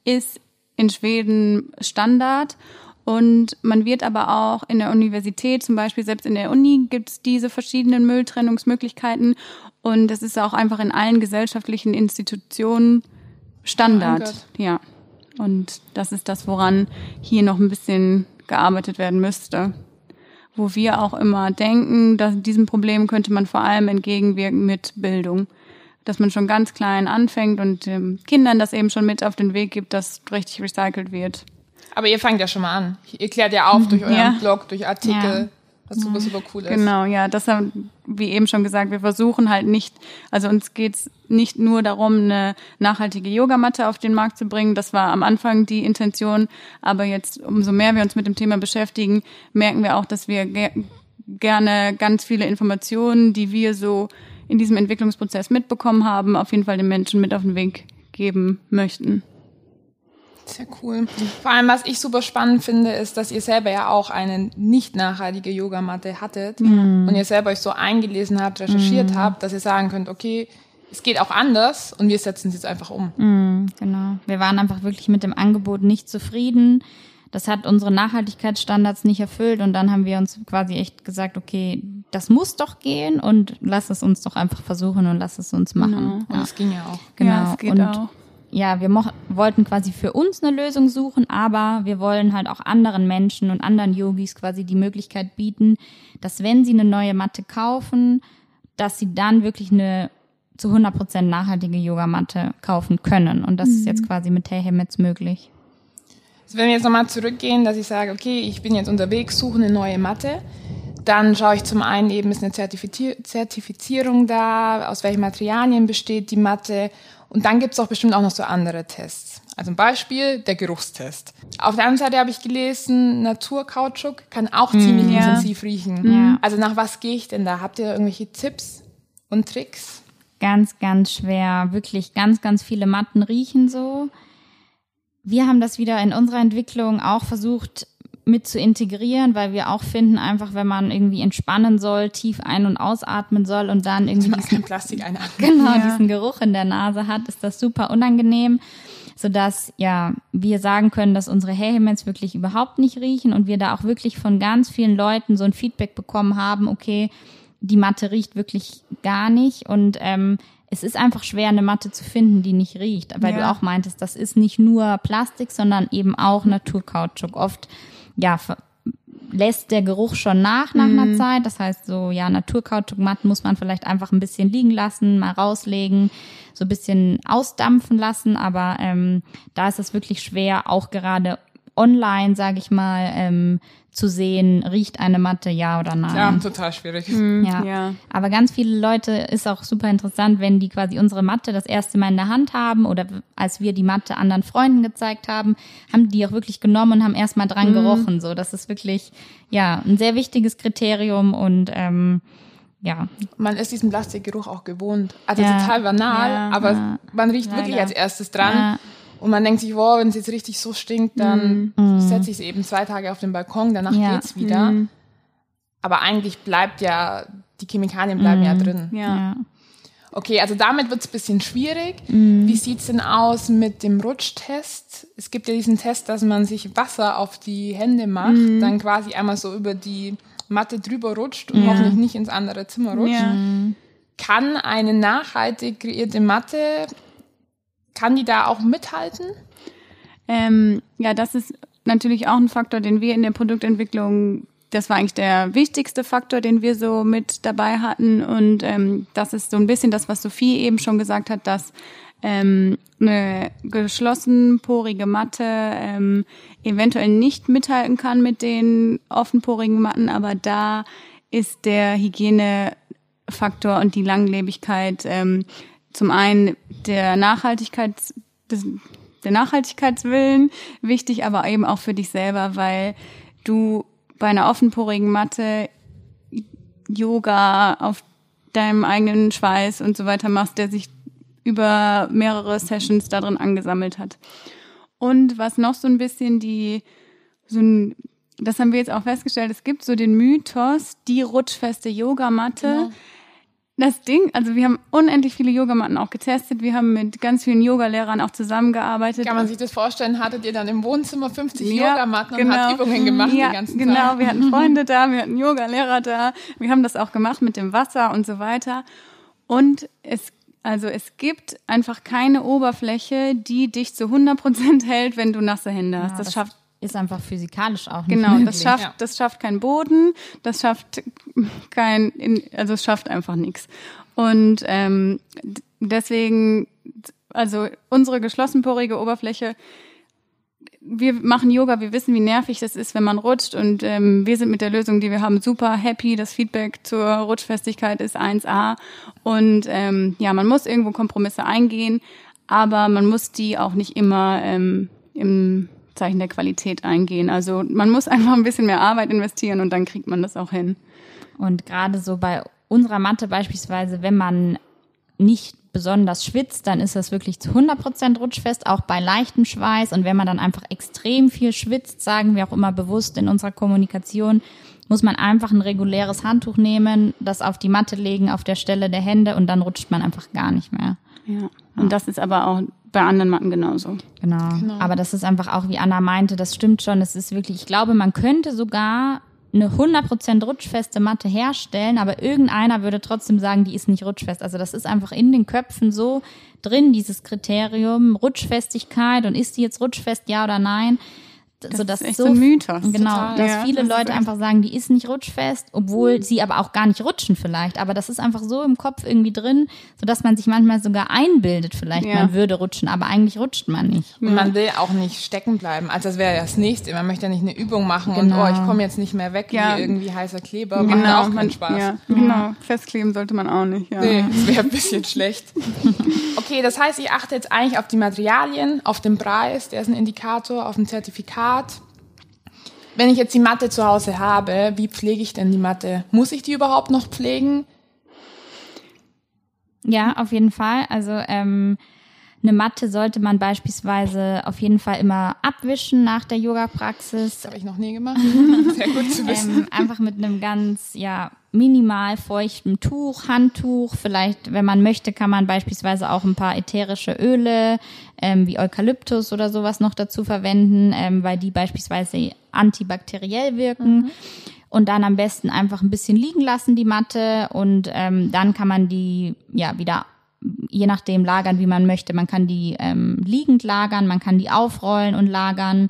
ist in Schweden Standard. Und man wird aber auch in der Universität, zum Beispiel selbst in der Uni, gibt es diese verschiedenen Mülltrennungsmöglichkeiten. Und das ist auch einfach in allen gesellschaftlichen Institutionen Standard. Oh ja. Und das ist das, woran hier noch ein bisschen gearbeitet werden müsste. Wo wir auch immer denken, dass diesem Problem könnte man vor allem entgegenwirken mit Bildung. Dass man schon ganz klein anfängt und ähm, Kindern das eben schon mit auf den Weg gibt, dass richtig recycelt wird. Aber ihr fangt ja schon mal an. Ihr klärt ja auf durch euren ja. Blog, durch Artikel. Ja. Was super, super cool ist. Genau, ja, das haben, wie eben schon gesagt, wir versuchen halt nicht, also uns geht's nicht nur darum, eine nachhaltige Yogamatte auf den Markt zu bringen. Das war am Anfang die Intention. Aber jetzt, umso mehr wir uns mit dem Thema beschäftigen, merken wir auch, dass wir ger gerne ganz viele Informationen, die wir so in diesem Entwicklungsprozess mitbekommen haben, auf jeden Fall den Menschen mit auf den Weg geben möchten. Sehr cool. Vor allem, was ich super spannend finde, ist, dass ihr selber ja auch eine nicht nachhaltige Yogamatte hattet Mhm. und ihr selber euch so eingelesen habt, recherchiert habt, dass ihr sagen könnt, okay, es geht auch anders und wir setzen es jetzt einfach um. Mhm, genau. Wir waren einfach wirklich mit dem Angebot nicht zufrieden. Das hat unsere Nachhaltigkeitsstandards nicht erfüllt und dann haben wir uns quasi echt gesagt, okay, das muss doch gehen und lass es uns doch einfach versuchen und lass es uns machen. Und es ging ja auch. Genau. Ja, es geht und auch. Ja, wir mo- wollten quasi für uns eine Lösung suchen, aber wir wollen halt auch anderen Menschen und anderen Yogis quasi die Möglichkeit bieten, dass wenn sie eine neue Matte kaufen, dass sie dann wirklich eine zu 100% nachhaltige Yogamatte kaufen können. Und das ist jetzt quasi mit Tehemets möglich. Also wenn wir jetzt nochmal zurückgehen, dass ich sage, okay, ich bin jetzt unterwegs, suche eine neue Matte, dann schaue ich zum einen eben, ist eine Zertifizier Zertifizierung da, aus welchen Materialien besteht die Matte und dann gibt es auch bestimmt auch noch so andere Tests. Also ein Beispiel, der Geruchstest. Auf der anderen Seite habe ich gelesen, Naturkautschuk kann auch ziemlich ja. intensiv riechen. Ja. Also nach was gehe ich denn da? Habt ihr irgendwelche Tipps und Tricks? Ganz, ganz schwer. Wirklich ganz, ganz viele Matten riechen so. Wir haben das wieder in unserer Entwicklung auch versucht mit zu integrieren, weil wir auch finden, einfach wenn man irgendwie entspannen soll, tief ein- und ausatmen soll und dann irgendwie diesen Plastik genau Ja. diesen Geruch in der Nase hat, ist das super unangenehm, sodass ja wir sagen können, dass unsere Hairhemmets wirklich überhaupt nicht riechen und wir da auch wirklich von ganz vielen Leuten so ein Feedback bekommen haben, okay, die Matte riecht wirklich gar nicht und ähm, es ist einfach schwer, eine Matte zu finden, die nicht riecht, weil du Ja. auch meintest, das ist nicht nur Plastik, sondern eben auch Naturkautschuk. Oft ja lässt der Geruch schon nach nach einer Zeit. Das heißt, so ja, Naturkautschukmatten muss man vielleicht einfach ein bisschen liegen lassen, mal rauslegen, so ein bisschen ausdampfen lassen. Aber ähm, da ist es wirklich schwer, auch gerade online, sage ich mal, ähm, zu sehen, riecht eine Matte ja oder nein. Ja, total schwierig. Ja. Ja. Aber ganz viele Leute ist auch super interessant, wenn die quasi unsere Matte das erste Mal in der Hand haben oder als wir die Matte anderen Freunden gezeigt haben, haben die auch wirklich genommen und haben erstmal dran gerochen. So, das ist wirklich ja ein sehr wichtiges Kriterium und ähm, ja, Man ist diesen Plastikgeruch auch gewohnt. Also Ja. total banal, Ja. aber Ja. man riecht wirklich Leider. als erstes dran. Und man denkt sich, wow, wenn es jetzt richtig so stinkt, dann setze ich es eben zwei Tage auf den Balkon, danach Ja. geht's wieder. Aber eigentlich bleibt ja, die Chemikalien bleiben ja drin. Ja. ja. Okay, also damit wird's bisschen schwierig. Mhm. Wie sieht's denn aus mit dem Rutschtest? Es gibt ja diesen Test, dass man sich Wasser auf die Hände macht, Mhm. dann quasi einmal so über die Matte drüber rutscht und Ja. hoffentlich nicht ins andere Zimmer rutscht. Ja. Kann eine nachhaltig kreierte Matte, kann die da auch mithalten? Ähm, ja, das ist natürlich auch ein Faktor, den wir in der Produktentwicklung, das war eigentlich der wichtigste Faktor, den wir so mit dabei hatten. Und ähm, das ist so ein bisschen das, was Sophie eben schon gesagt hat, dass ähm, eine geschlossen porige Matte ähm, eventuell nicht mithalten kann mit den offenporigen Matten, aber da ist der Hygienefaktor und die Langlebigkeit ähm, zum einen der Nachhaltigkeit des, der Nachhaltigkeitswillen wichtig, aber eben auch für dich selber, weil du bei einer offenporigen Matte Yoga auf deinem eigenen Schweiß und so weiter machst, der sich über mehrere Sessions darin angesammelt hat. Und was noch so ein bisschen die, so ein, das haben wir jetzt auch festgestellt, es gibt so den Mythos, die rutschfeste Yogamatte. Das Ding, also wir haben unendlich viele Yogamatten auch getestet. Wir haben mit ganz vielen Yogalehrern auch zusammengearbeitet. Kann man sich das vorstellen? Hattet ihr dann im Wohnzimmer 50 Ja, Yogamatten und habt Übungen gemacht ja, den ganzen genau, Tag? wir hatten Freunde da, wir hatten Yogalehrer da. Wir haben das auch gemacht mit dem Wasser und so weiter. Und es, also es gibt einfach keine Oberfläche, die dich zu 100 Prozent hält, wenn du nasse Hände hast. Ja, das, schafft ist einfach physikalisch auch nicht Genau, möglich. das schafft, Ja. das schafft kein Boden, das schafft kein, in- also es schafft einfach nichts. Und ähm, deswegen, also unsere geschlossenporige Oberfläche, wir machen Yoga, wir wissen, wie nervig das ist, wenn man rutscht und ähm, wir sind mit der Lösung, die wir haben, super happy. Das Feedback zur Rutschfestigkeit ist 1A und ähm, ja, man muss irgendwo Kompromisse eingehen, aber man muss die auch nicht immer ähm, im Zeichen der Qualität eingehen. Also man muss einfach ein bisschen mehr Arbeit investieren und dann kriegt man das auch hin. Und gerade so bei unserer Matte beispielsweise, wenn man nicht besonders schwitzt, dann ist das wirklich zu 100% rutschfest, auch bei leichtem Schweiß. Und wenn man dann einfach extrem viel schwitzt, sagen wir auch immer bewusst in unserer Kommunikation, muss man einfach ein reguläres Handtuch nehmen, das auf die Matte legen, auf der Stelle der Hände und dann rutscht man einfach gar nicht mehr. Ja. Und das ist aber auch bei anderen Matten genauso. Genau. Aber das ist einfach auch, wie Anna meinte, das stimmt schon. Es ist wirklich, ich glaube, man könnte sogar eine 100% rutschfeste Matte herstellen, aber irgendeiner würde trotzdem sagen, die ist nicht rutschfest. Also das ist einfach in den Köpfen so drin, dieses Kriterium Rutschfestigkeit und ist die jetzt rutschfest, ja oder nein. Das so, dass ist echt so, so ein Mythos. Genau, Total. dass Ja, viele das Leute einfach sagen, die ist nicht rutschfest, obwohl sie aber auch gar nicht rutschen vielleicht. Aber das ist einfach so im Kopf irgendwie drin, so dass man sich manchmal sogar einbildet, vielleicht Ja. man würde rutschen, aber eigentlich rutscht man nicht. Und man will auch nicht stecken bleiben. Also das wäre ja das Nächste. Man möchte ja nicht eine Übung machen und Genau. oh, ich komme jetzt nicht mehr weg Ja. wie irgendwie heißer Kleber. Macht ja auch keinen Spaß. Ja, genau. Festkleben sollte man auch nicht. Ja. Nee, das wäre ein bisschen schlecht. Okay, das heißt, ich achte jetzt eigentlich auf die Materialien, auf den Preis, der ist ein Indikator, auf ein Zertifikat. Wenn ich jetzt die Matte zu Hause habe, wie pflege ich denn die Matte? Muss ich die überhaupt noch pflegen? Ja, auf jeden Fall. Also ähm, eine Matte sollte man beispielsweise auf jeden Fall immer abwischen nach der Yoga-Praxis. Das habe ich noch nie gemacht. Sehr gut zu wissen. Ähm, einfach mit einem ganz, ja, minimal feuchten Tuch, Handtuch. Vielleicht, wenn man möchte, kann man beispielsweise auch ein paar ätherische Öle, ähm, wie Eukalyptus oder sowas noch dazu verwenden, ähm, weil die beispielsweise antibakteriell wirken. Und dann am besten einfach ein bisschen liegen lassen, die Matte. Und ähm, dann kann man die ja wieder je nachdem lagern, wie man möchte. Man kann die ähm, liegend lagern, man kann die aufrollen und lagern.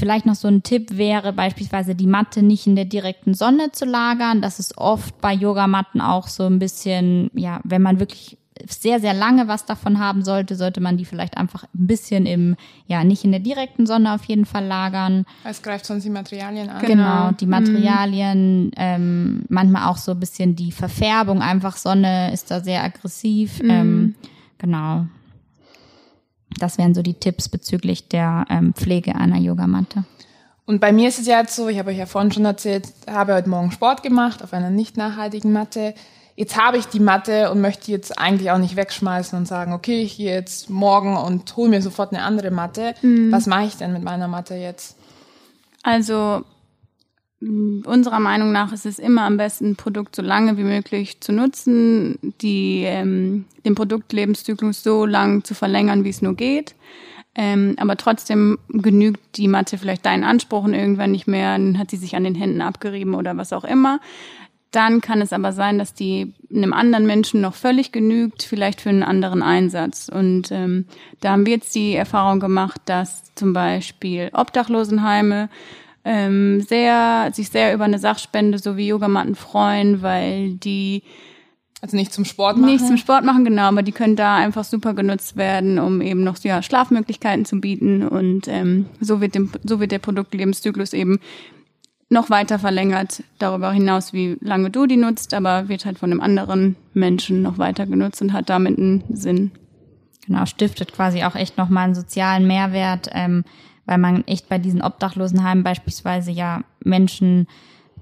Vielleicht noch so ein Tipp wäre beispielsweise die Matte nicht in der direkten Sonne zu lagern. Das ist oft bei Yogamatten auch so ein bisschen, ja, wenn man wirklich sehr, sehr lange was davon haben sollte, sollte man die vielleicht einfach ein bisschen im, ja, nicht in der direkten Sonne auf jeden Fall lagern. Es greift sonst die Materialien an. Genau, die Materialien, ähm, manchmal auch so ein bisschen die Verfärbung, einfach Sonne ist da sehr aggressiv. Ähm, genau. Das wären so die Tipps bezüglich der ähm, Pflege einer Yogamatte. Und bei mir ist es ja jetzt so, ich habe euch ja vorhin schon erzählt, habe heute Morgen Sport gemacht auf einer nicht nachhaltigen Matte. Jetzt habe ich die Matte und möchte jetzt eigentlich auch nicht wegschmeißen und sagen, okay, ich gehe jetzt morgen und hole mir sofort eine andere Matte. Was mache ich denn mit meiner Matte jetzt? Also unserer Meinung nach ist es immer am besten, ein Produkt so lange wie möglich zu nutzen, die, ähm, den Produktlebenszyklus so lang zu verlängern, wie es nur geht. Ähm, aber trotzdem genügt die Matte vielleicht deinen Ansprüchen irgendwann nicht mehr, dann hat sie sich an den Händen abgerieben oder was auch immer. Dann kann es aber sein, dass die einem anderen Menschen noch völlig genügt, vielleicht für einen anderen Einsatz. Und ähm, da haben wir jetzt die Erfahrung gemacht, dass zum Beispiel Obdachlosenheime ähm, sehr, sich sehr über eine Sachspende sowie Yogamatten freuen, weil die Also nicht zum Sport machen. nicht zum Sport machen, genau, aber die können da einfach super genutzt werden, um eben noch ja, Schlafmöglichkeiten zu bieten. Und ähm, so, wird dem, so wird der Produktlebenszyklus eben noch weiter verlängert, darüber hinaus, wie lange du die nutzt, aber wird halt von einem anderen Menschen noch weiter genutzt und hat damit einen Sinn. Genau, stiftet quasi auch echt nochmal einen sozialen Mehrwert, ähm, weil man echt bei diesen Obdachlosenheimen beispielsweise ja Menschen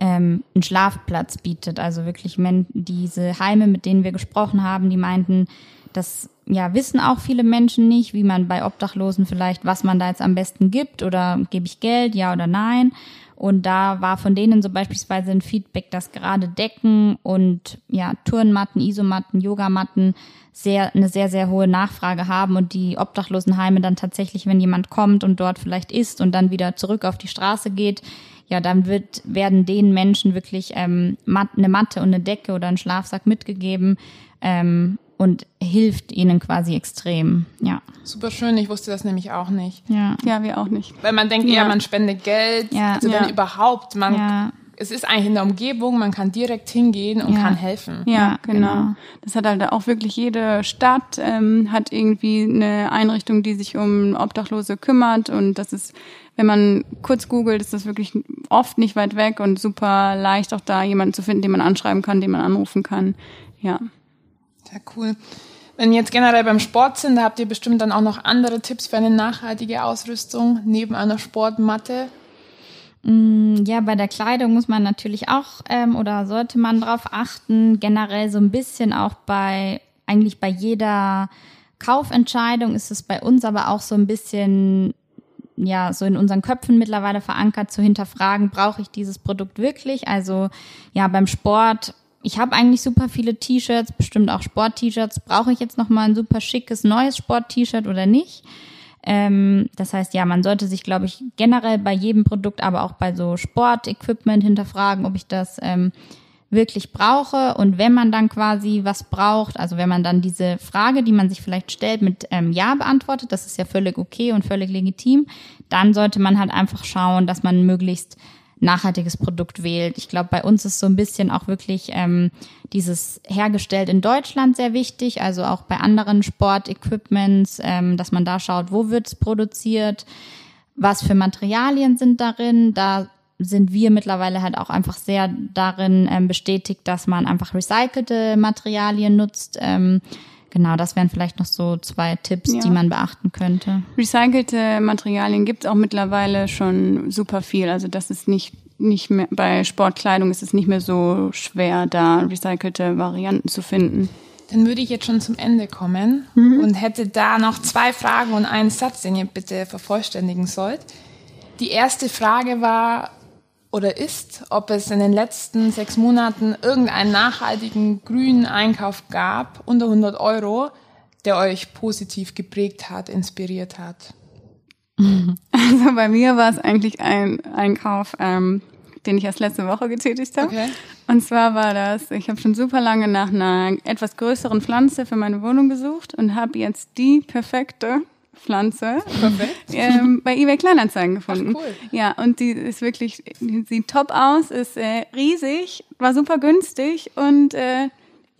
ähm, einen Schlafplatz bietet. Also wirklich men diese Heime, mit denen wir gesprochen haben, die meinten, das ja wissen auch viele Menschen nicht, wie man bei Obdachlosen vielleicht, was man da jetzt am besten gibt oder gebe ich Geld, ja oder nein. Und da war von denen so beispielsweise ein Feedback, dass gerade Decken und ja Turnmatten, Isomatten, Yogamatten sehr eine sehr sehr hohe Nachfrage haben und die Obdachlosenheime dann tatsächlich, wenn jemand kommt und dort vielleicht isst und dann wieder zurück auf die Straße geht, ja dann wird werden den Menschen wirklich ähm, eine Matte und eine Decke oder ein Schlafsack mitgegeben ähm, und hilft ihnen quasi extrem. Ja, Super schön, ich wusste das nämlich auch nicht. ja, Ja, wir auch nicht. Weil man denkt eher, man spendet Geld. Ja. Also wenn Ja. überhaupt, man, Ja. es ist eigentlich in der Umgebung, man kann direkt hingehen und Ja. kann helfen. Ja, Ja, genau. genau. Das hat halt auch wirklich jede Stadt, ähm, hat irgendwie eine Einrichtung, die sich um Obdachlose kümmert. Und das ist, wenn man kurz googelt, ist das wirklich oft nicht weit weg und super leicht auch da jemanden zu finden, den man anschreiben kann, den man anrufen kann. Ja. Sehr cool. Wenn wir jetzt generell beim Sport sind, da habt ihr bestimmt dann auch noch andere Tipps für eine nachhaltige Ausrüstung neben einer Sportmatte. Ja, bei der Kleidung muss man natürlich auch ähm, oder sollte man drauf achten. Generell so ein bisschen auch bei eigentlich bei jeder Kaufentscheidung ist es bei uns aber auch so ein bisschen ja so in unseren Köpfen mittlerweile verankert zu hinterfragen, brauche ich dieses Produkt wirklich? Also ja, beim Sport ich habe eigentlich super viele T-Shirts, bestimmt auch Sport-T-Shirts. Brauche ich jetzt noch mal ein super schickes neues Sport-T-Shirt oder nicht? Ähm, das heißt, ja, man sollte sich, glaube ich, generell bei jedem Produkt, aber auch bei so Sportequipment hinterfragen, ob ich das ähm, wirklich brauche. Und wenn man dann quasi was braucht, also wenn man dann diese Frage, die man sich vielleicht stellt, mit ähm, Ja beantwortet, das ist ja völlig okay und völlig legitim, dann sollte man halt einfach schauen, dass man möglichst nachhaltiges Produkt wählt. Ich glaube, bei uns ist so ein bisschen auch wirklich ähm, dieses hergestellt in Deutschland sehr wichtig, also auch bei anderen Sportequipments, ähm, dass man da schaut, wo wird's produziert, was für Materialien sind darin. Da sind wir mittlerweile halt auch einfach sehr darin ähm, bestätigt, dass man einfach recycelte Materialien nutzt. Ähm, Genau, das wären vielleicht noch so zwei Tipps, ja. die man beachten könnte. Recycelte Materialien gibt es auch mittlerweile schon super viel. Also das ist nicht nicht mehr bei Sportkleidung ist es nicht mehr so schwer, da recycelte Varianten zu finden. Dann würde ich jetzt schon zum Ende kommen mhm. und hätte da noch zwei Fragen und einen Satz, den ihr bitte vervollständigen sollt. Die erste Frage war, oder ist, ob es in den letzten sechs Monaten irgendeinen nachhaltigen grünen Einkauf gab unter 100 Euro, der euch positiv geprägt hat, inspiriert hat? Also bei mir war es eigentlich ein Einkauf, ähm, den ich erst letzte Woche getätigt habe. Okay. Und zwar war das, ich habe schon super lange nach einer etwas größeren Pflanze für meine Wohnung gesucht und habe jetzt die perfekte Pflanze ähm, bei eBay Kleinanzeigen gefunden. Ach, cool. Ja, und die ist wirklich, die sieht top aus, ist äh, riesig, war super günstig und äh,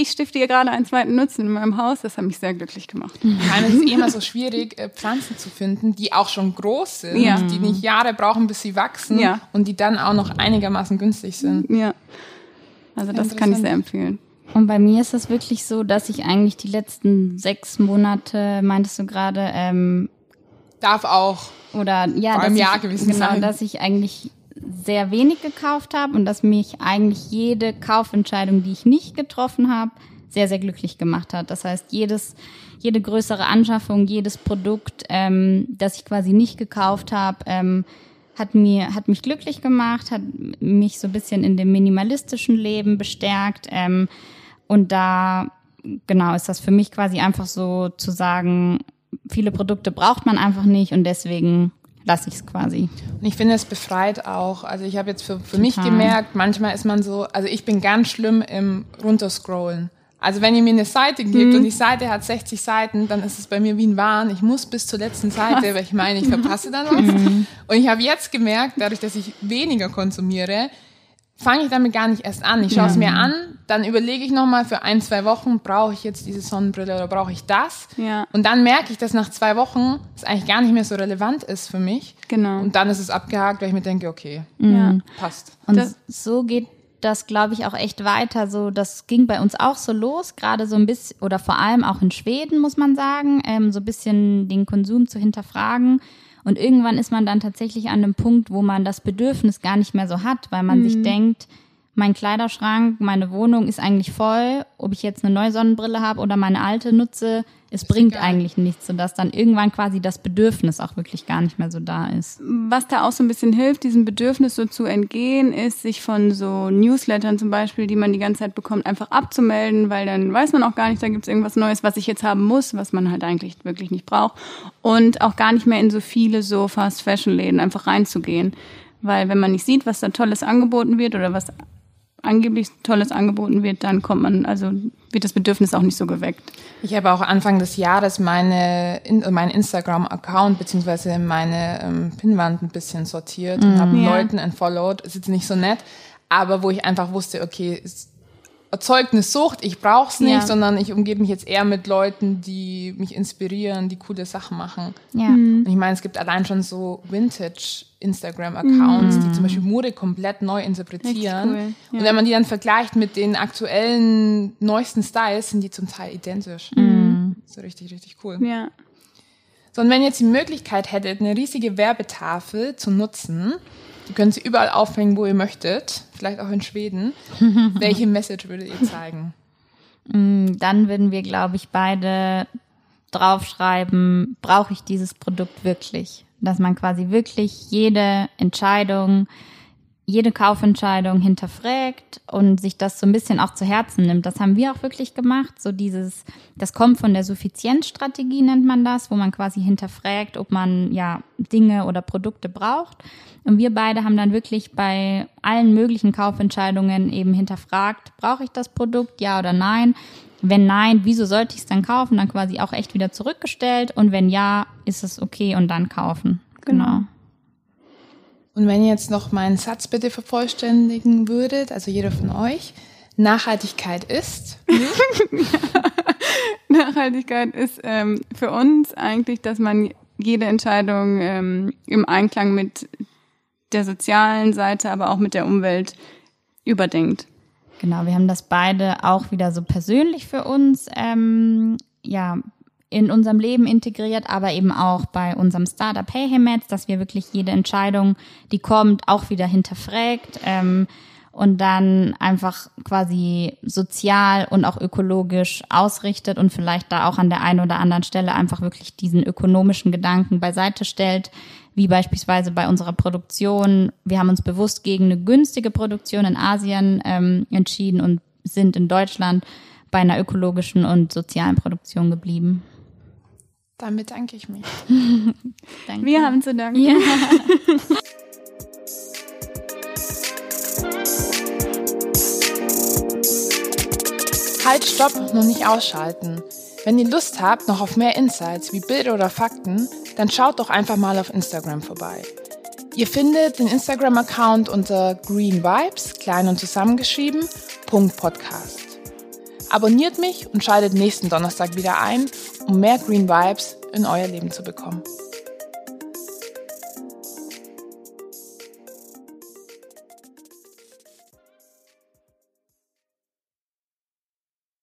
ich stifte ihr gerade einen zweiten Nutzen in meinem Haus. Das hat mich sehr glücklich gemacht. Ja, es ist immer so schwierig, äh, Pflanzen zu finden, die auch schon groß sind, ja. die nicht Jahre brauchen, bis sie wachsen ja. und die dann auch noch einigermaßen günstig sind. Ja, also das kann ich sehr empfehlen. Und bei mir ist es wirklich so, dass ich eigentlich die letzten sechs Monate, meintest du gerade, ähm, darf auch oder ja, vor einem Jahr ich, gewesen genau, sein. dass ich eigentlich sehr wenig gekauft habe und dass mich eigentlich jede Kaufentscheidung, die ich nicht getroffen habe, sehr, sehr glücklich gemacht hat. Das heißt, jedes, jede größere Anschaffung, jedes Produkt, ähm, das ich quasi nicht gekauft habe, ähm, hat mir, hat mich glücklich gemacht, hat mich so ein bisschen in dem minimalistischen Leben bestärkt. Ähm, und da, genau, ist das für mich quasi einfach so zu sagen, viele Produkte braucht man einfach nicht und deswegen lasse ich es quasi. Und ich finde, es befreit auch. Also ich habe jetzt für, für mich gemerkt, manchmal ist man so, also ich bin ganz schlimm im Runterscrollen. Also wenn ihr mir eine Seite gibt mhm. und die Seite hat 60 Seiten, dann ist es bei mir wie ein Wahn. Ich muss bis zur letzten Seite, weil ich meine, ich verpasse dann was. Mhm. Und ich habe jetzt gemerkt, dadurch, dass ich weniger konsumiere, fange ich damit gar nicht erst an. Ich schaue es ja. mir an, dann überlege ich nochmal für ein, zwei Wochen, brauche ich jetzt diese Sonnenbrille oder brauche ich das? Ja. Und dann merke ich, dass nach zwei Wochen es eigentlich gar nicht mehr so relevant ist für mich. Genau. Und dann ist es abgehakt, weil ich mir denke, okay, ja. passt. Und das, so geht das, glaube ich, auch echt weiter. So, das ging bei uns auch so los, gerade so ein bisschen, oder vor allem auch in Schweden, muss man sagen, ähm, so ein bisschen den Konsum zu hinterfragen und irgendwann ist man dann tatsächlich an einem Punkt, wo man das Bedürfnis gar nicht mehr so hat, weil man mhm. sich denkt, mein Kleiderschrank, meine Wohnung ist eigentlich voll. Ob ich jetzt eine neue Sonnenbrille habe oder meine alte nutze, es bringt egal. eigentlich nichts, sodass dann irgendwann quasi das Bedürfnis auch wirklich gar nicht mehr so da ist. Was da auch so ein bisschen hilft, diesem Bedürfnis so zu entgehen, ist, sich von so Newslettern zum Beispiel, die man die ganze Zeit bekommt, einfach abzumelden, weil dann weiß man auch gar nicht, da gibt es irgendwas Neues, was ich jetzt haben muss, was man halt eigentlich wirklich nicht braucht. Und auch gar nicht mehr in so viele so Fast-Fashion-Läden einfach reinzugehen. Weil wenn man nicht sieht, was da Tolles angeboten wird oder was angeblich Tolles angeboten wird, dann kommt man, also wird das Bedürfnis auch nicht so geweckt. Ich habe auch Anfang des Jahres meine, in, mein Instagram-Account beziehungsweise meine ähm, Pinwand ein bisschen sortiert mhm. und habe ja. Leuten entfollowed. Ist jetzt nicht so nett, aber wo ich einfach wusste, okay, ist erzeugt eine Sucht, ich brauche es nicht, ja. sondern ich umgebe mich jetzt eher mit Leuten, die mich inspirieren, die coole Sachen machen. Ja. Mhm. Und ich meine, es gibt allein schon so Vintage Instagram-Accounts, mhm. die zum Beispiel Mode komplett neu interpretieren. Cool. Ja. Und wenn man die dann vergleicht mit den aktuellen neuesten Styles, sind die zum Teil identisch. Mhm. So richtig, richtig cool. Ja. So, und wenn ihr jetzt die Möglichkeit hättet, eine riesige Werbetafel zu nutzen, ihr könnt sie überall aufhängen, wo ihr möchtet, vielleicht auch in Schweden, welche Message würdet ihr zeigen? Mm, dann würden wir, glaube ich, beide draufschreiben, brauche ich dieses Produkt wirklich? Dass man quasi wirklich jede Entscheidung, jede Kaufentscheidung hinterfragt und sich das so ein bisschen auch zu Herzen nimmt. Das haben wir auch wirklich gemacht. So dieses, das kommt von der Suffizienzstrategie nennt man das, wo man quasi hinterfragt, ob man ja Dinge oder Produkte braucht. Und wir beide haben dann wirklich bei allen möglichen Kaufentscheidungen eben hinterfragt, brauche ich das Produkt, ja oder nein? Wenn nein, wieso sollte ich es dann kaufen? Dann quasi auch echt wieder zurückgestellt. Und wenn ja, ist es okay und dann kaufen. Genau. genau. Und wenn ihr jetzt noch meinen Satz bitte vervollständigen würdet, also jeder von euch, Nachhaltigkeit ist. Nachhaltigkeit ist ähm, für uns eigentlich, dass man jede Entscheidung ähm, im Einklang mit der sozialen Seite, aber auch mit der Umwelt überdenkt. Genau, wir haben das beide auch wieder so persönlich für uns ähm, ja in unserem Leben integriert, aber eben auch bei unserem Startup Heyhemets, dass wir wirklich jede Entscheidung, die kommt, auch wieder hinterfragt ähm, und dann einfach quasi sozial und auch ökologisch ausrichtet und vielleicht da auch an der einen oder anderen Stelle einfach wirklich diesen ökonomischen Gedanken beiseite stellt, wie beispielsweise bei unserer Produktion. Wir haben uns bewusst gegen eine günstige Produktion in Asien ähm, entschieden und sind in Deutschland bei einer ökologischen und sozialen Produktion geblieben. Dann bedanke ich mich. Danke. Wir haben zu danken. Ja. halt, stopp, noch nicht ausschalten. Wenn ihr Lust habt noch auf mehr Insights wie Bilder oder Fakten, dann schaut doch einfach mal auf Instagram vorbei. Ihr findet den Instagram-Account unter Green Vibes, klein und zusammengeschrieben, Podcast. Abonniert mich und schaltet nächsten Donnerstag wieder ein, um mehr Green Vibes in euer Leben zu bekommen.